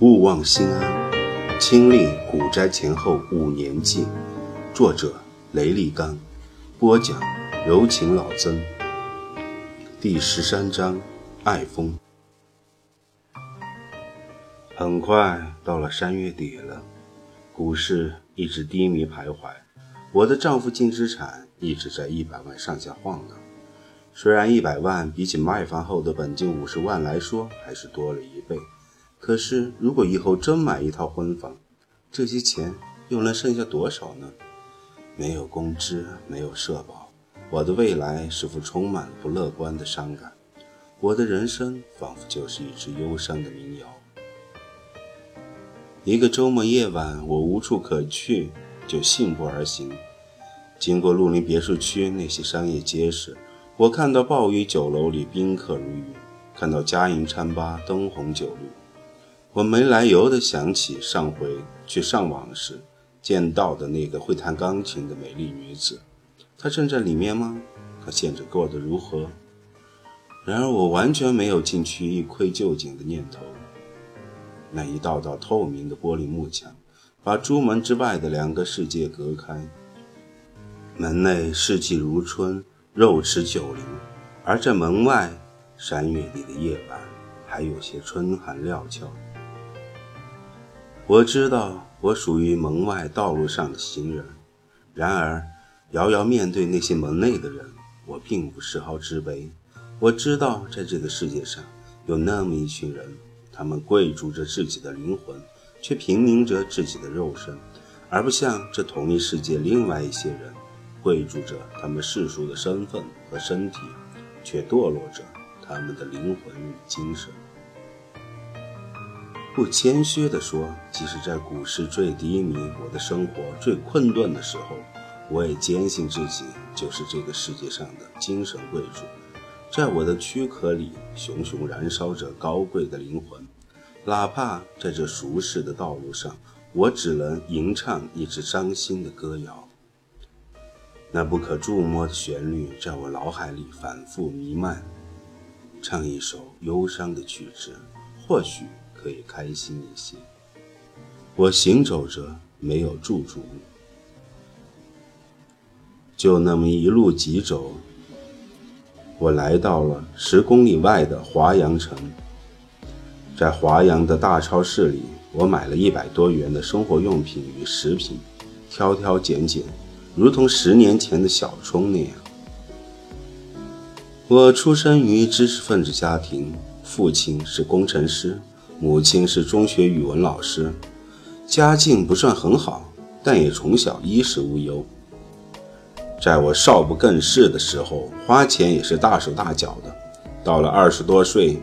勿忘心安，亲历古斋前后五年记。作者：雷立刚，播讲：柔情老曾。第十三章：爱风。很快到了三月底了，股市一直低迷徘徊，我的丈夫净资产一直在一百万上下晃荡。虽然一百万比起卖房后的本金五十万来说还是多了一倍。可是，如果以后真买一套婚房，这些钱又能剩下多少呢？没有工资，没有社保，我的未来是否充满了不乐观的伤感？我的人生仿佛就是一支忧伤的民谣。一个周末夜晚，我无处可去，就信步而行。经过鹿林别墅区那些商业街时，我看到暴雨酒楼里宾客如云，看到家银餐吧灯红酒绿。我没来由地想起上回去上网时见到的那个会弹钢琴的美丽女子，她正在里面吗？她现在过得如何？然而我完全没有进去一窥究竟的念头。那一道道透明的玻璃幕墙，把朱门之外的两个世界隔开。门内四季如春，肉池九灵；而在门外，三月里的夜晚，还有些春寒料峭。我知道我属于门外道路上的行人，然而遥遥面对那些门内的人，我并不丝毫自卑。我知道在这个世界上有那么一群人，他们跪住着自己的灵魂，却平民着自己的肉身，而不像这同一世界另外一些人，跪住着他们世俗的身份和身体，却堕落着他们的灵魂与精神。不谦虚地说，即使在股市最低迷、我的生活最困顿的时候，我也坚信自己就是这个世界上的精神贵族。在我的躯壳里，熊熊燃烧着高贵的灵魂，哪怕在这俗世的道路上，我只能吟唱一支伤心的歌谣。那不可触摸的旋律在我脑海里反复弥漫，唱一首忧伤的曲子，或许。可以开心一些。我行走着，没有驻足，就那么一路疾走。我来到了十公里外的华阳城，在华阳的大超市里，我买了一百多元的生活用品与食品，挑挑拣拣，如同十年前的小冲那样。我出生于知识分子家庭，父亲是工程师。母亲是中学语文老师，家境不算很好，但也从小衣食无忧。在我少不更事的时候，花钱也是大手大脚的。到了二十多岁，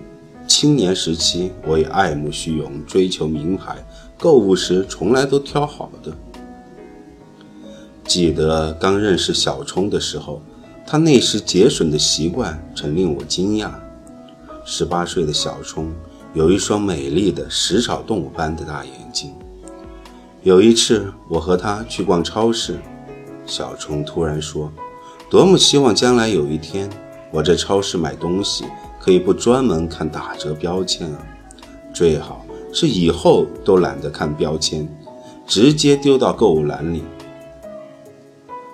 青年时期，我也爱慕虚荣，追求名牌，购物时从来都挑好的。记得刚认识小冲的时候，他那时节省的习惯曾令我惊讶。十八岁的小冲。有一双美丽的食草动物般的大眼睛。有一次，我和他去逛超市，小冲突然说：“多么希望将来有一天，我在超市买东西可以不专门看打折标签啊！最好是以后都懒得看标签，直接丢到购物篮里。”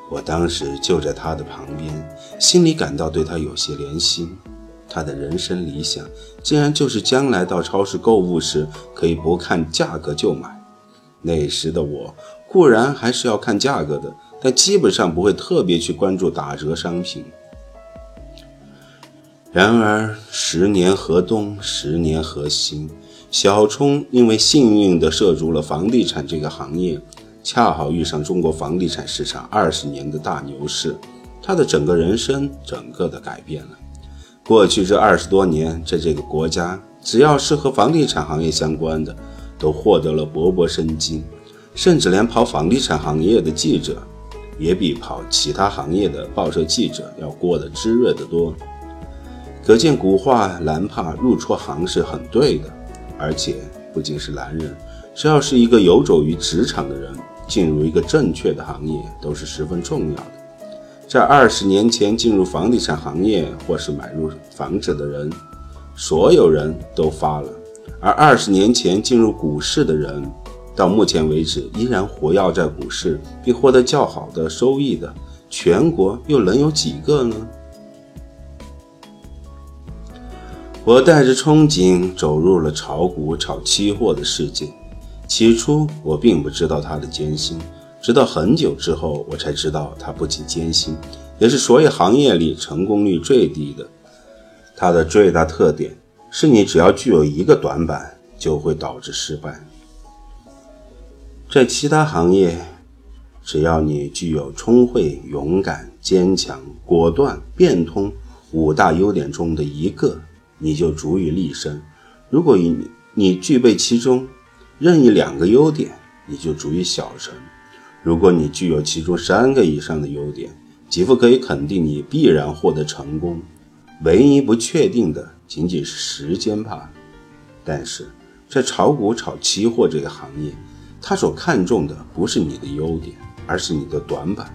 我当时就在他的旁边，心里感到对他有些怜惜。他的人生理想，竟然就是将来到超市购物时可以不看价格就买。那时的我固然还是要看价格的，但基本上不会特别去关注打折商品。然而十年河东，十年河西，小冲因为幸运地涉足了房地产这个行业，恰好遇上中国房地产市场二十年的大牛市，他的整个人生整个的改变了。过去这二十多年，在这个国家，只要是和房地产行业相关的，都获得了勃勃生机，甚至连跑房地产行业的记者，也比跑其他行业的报社记者要过得滋润得多。可见古话“男怕入错行”是很对的，而且不仅是男人，只要是一个游走于职场的人，进入一个正确的行业都是十分重要的。在二十年前进入房地产行业或是买入房子的人，所有人都发了而二十年前进入股市的人，到目前为止依然活跃在股市并获得较好的收益的，全国又能有几个呢？我带着憧憬走入了炒股、炒期货的世界。起初，我并不知道它的艰辛，直到很久之后，我才知道它不仅艰辛，也是所有行业里成功率最低的。它的最大特点是你只要具有一个短板，就会导致失败。在其他行业，只要你具有聪慧、勇敢、坚强、果断、变通五大优点中的一个。你就足以立身。如果你你具备其中任意两个优点，你就足以小成。如果你具有其中三个以上的优点，几乎可以肯定你必然获得成功。唯一不确定的仅仅是时间罢了。但是在炒股、炒期货这个行业，他所看重的不是你的优点，而是你的短板。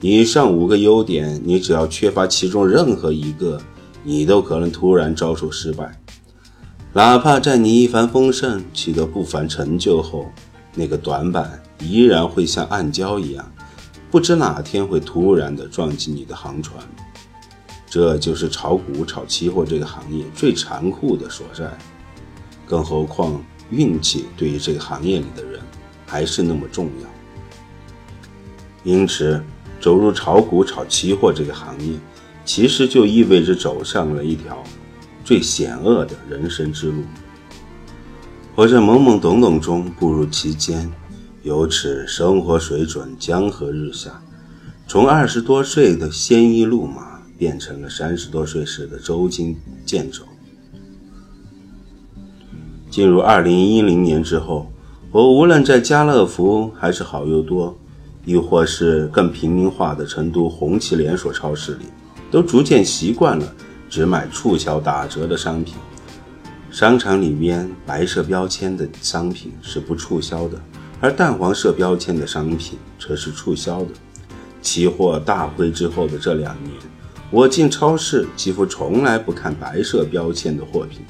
以上五个优点，你只要缺乏其中任何一个。你都可能突然遭受失败，哪怕在你一帆风顺、取得不凡成就后，那个短板依然会像暗礁一样，不知哪天会突然的撞击你的航船。这就是炒股、炒期货这个行业最残酷的所在。更何况，运气对于这个行业里的人还是那么重要。因此，走入炒股、炒期货这个行业。其实就意味着走上了一条最险恶的人生之路。我在懵懵懂懂中步入其间，由此生活水准江河日下，从二十多岁的鲜衣怒马变成了三十多岁时的周金健走。进入二零一零年之后，我无论在家乐福还是好又多，亦或是更平民化的成都红旗连锁超市里。都逐渐习惯了只买促销打折的商品，商场里面白色标签的商品是不促销的，而淡黄色标签的商品则是促销的。期货大亏之后的这两年，我进超市几乎从来不看白色标签的货品。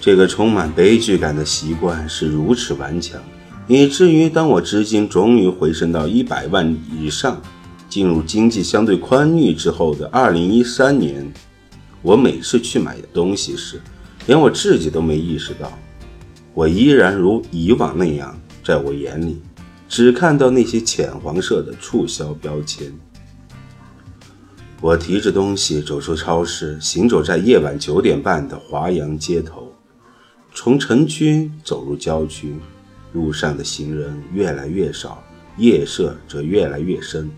这个充满悲剧感的习惯是如此顽强，以至于当我资金终于回升到一百万以上。进入经济相对宽裕之后的二零一三年，我每次去买东西时，连我自己都没意识到，我依然如以往那样，在我眼里，只看到那些浅黄色的促销标签。我提着东西走出超市，行走在夜晚九点半的华阳街头，从城区走入郊区，路上的行人越来越少，夜色则越来越深。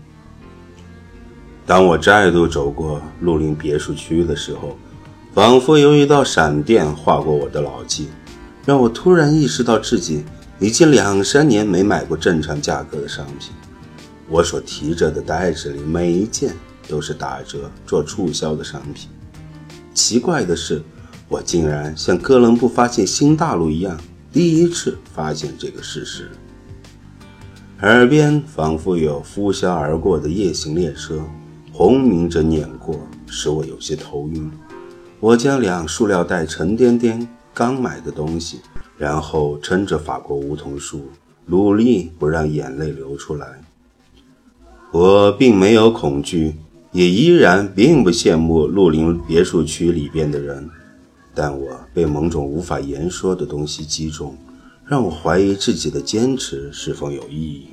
当我再度走过绿林别墅区的时候，仿佛有一道闪电划过我的脑际，让我突然意识到自己已经两三年没买过正常价格的商品。我所提着的袋子里每一件都是打折做促销的商品。奇怪的是，我竟然像哥伦布发现新大陆一样，第一次发现这个事实。耳边仿佛有呼啸而过的夜行列车。轰鸣着碾过，使我有些头晕。我将两塑料袋沉甸甸刚买的东西，然后撑着法国梧桐树，努力不让眼泪流出来。我并没有恐惧，也依然并不羡慕绿林别墅区里边的人，但我被某种无法言说的东西击中，让我怀疑自己的坚持是否有意义。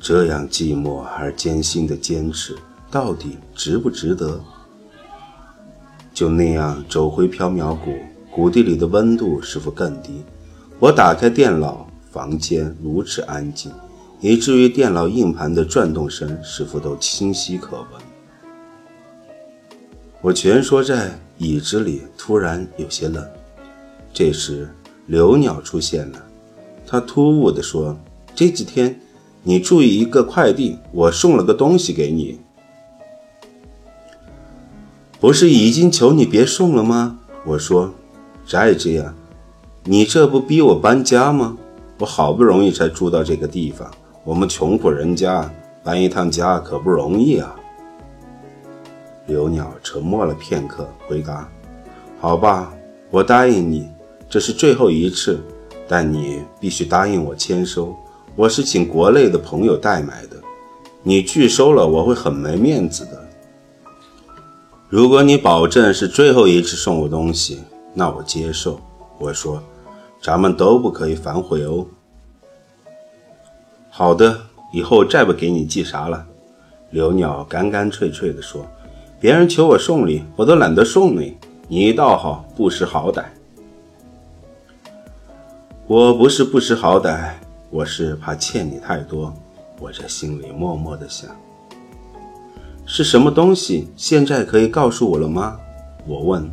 这样寂寞而艰辛的坚持，到底值不值得？就那样走回缥缈谷，谷地里的温度是否更低？我打开电脑，房间如此安静，以至于电脑硬盘的转动声是否都清晰可闻？我蜷缩在椅子里，突然有些冷。这时，刘鸟出现了，他突兀地说：“这几天。”你注意一个快递，我送了个东西给你。不是已经求你别送了吗？我说，再这样，你这不逼我搬家吗？我好不容易才住到这个地方，我们穷苦人家搬一趟家可不容易啊。刘鸟沉默了片刻，回答：“好吧，我答应你，这是最后一次，但你必须答应我签收。我是请国内的朋友代买的，你拒收了，我会很没面子的。如果你保证是最后一次送我东西，那我接受。我说，咱们都不可以反悔哦。好的，以后再不给你寄啥了。刘鸟干干脆脆地说：“别人求我送礼，我都懒得送你。你倒好，不识好歹。”我不是不识好歹。我是怕欠你太多，我在心里默默的想。是什么东西？现在可以告诉我了吗？我问。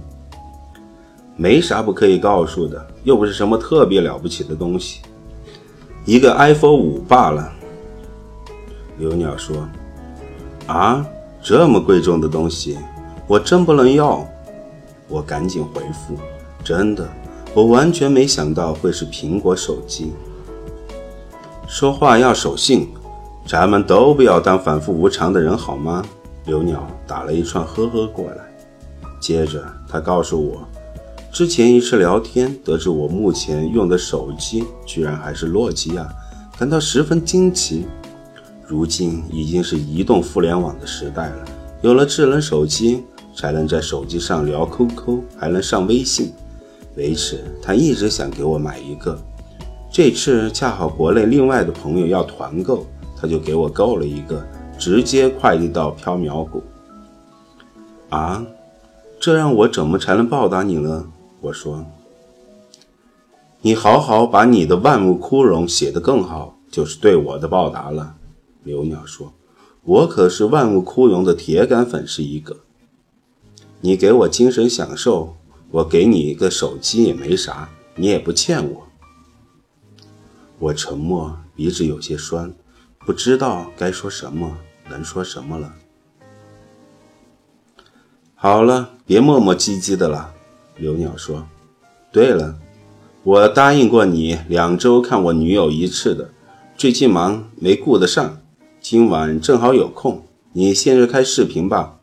没啥不可以告诉的，又不是什么特别了不起的东西，一个 iPhone 五罢了。刘鸟说：“啊，这么贵重的东西，我真不能要。”我赶紧回复：“真的，我完全没想到会是苹果手机。”说话要守信，咱们都不要当反复无常的人，好吗？刘鸟打了一串呵呵过来，接着他告诉我，之前一次聊天得知我目前用的手机居然还是诺基亚，感到十分惊奇。如今已经是移动互联网的时代了，有了智能手机，才能在手机上聊 QQ，还能上微信。为此，他一直想给我买一个。这次恰好国内另外的朋友要团购，他就给我购了一个，直接快递到缥缈谷。啊，这样我怎么才能报答你呢？我说，你好好把你的万物枯荣写得更好，就是对我的报答了。刘鸟说，我可是万物枯荣的铁杆粉丝一个。你给我精神享受，我给你一个手机也没啥，你也不欠我。我沉默，鼻子有些酸，不知道该说什么，能说什么了。好了，别磨磨唧唧的了。刘鸟说：“对了，我答应过你两周看我女友一次的，最近忙没顾得上，今晚正好有空，你现在开视频吧。”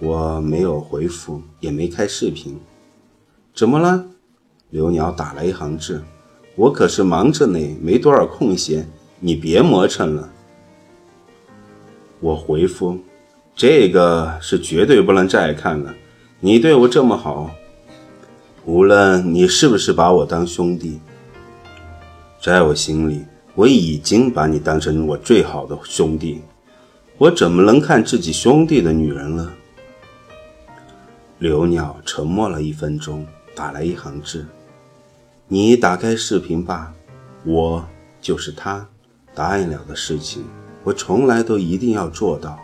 我没有回复，也没开视频。怎么了？刘鸟打了一行字。我可是忙着呢，没多少空闲，你别磨蹭了。我回复：“这个是绝对不能再看了。你对我这么好，无论你是不是把我当兄弟，在我心里，我已经把你当成我最好的兄弟。我怎么能看自己兄弟的女人了？”刘鸟沉默了一分钟，打来一行字。你打开视频吧，我就是他，答应了的事情，我从来都一定要做到。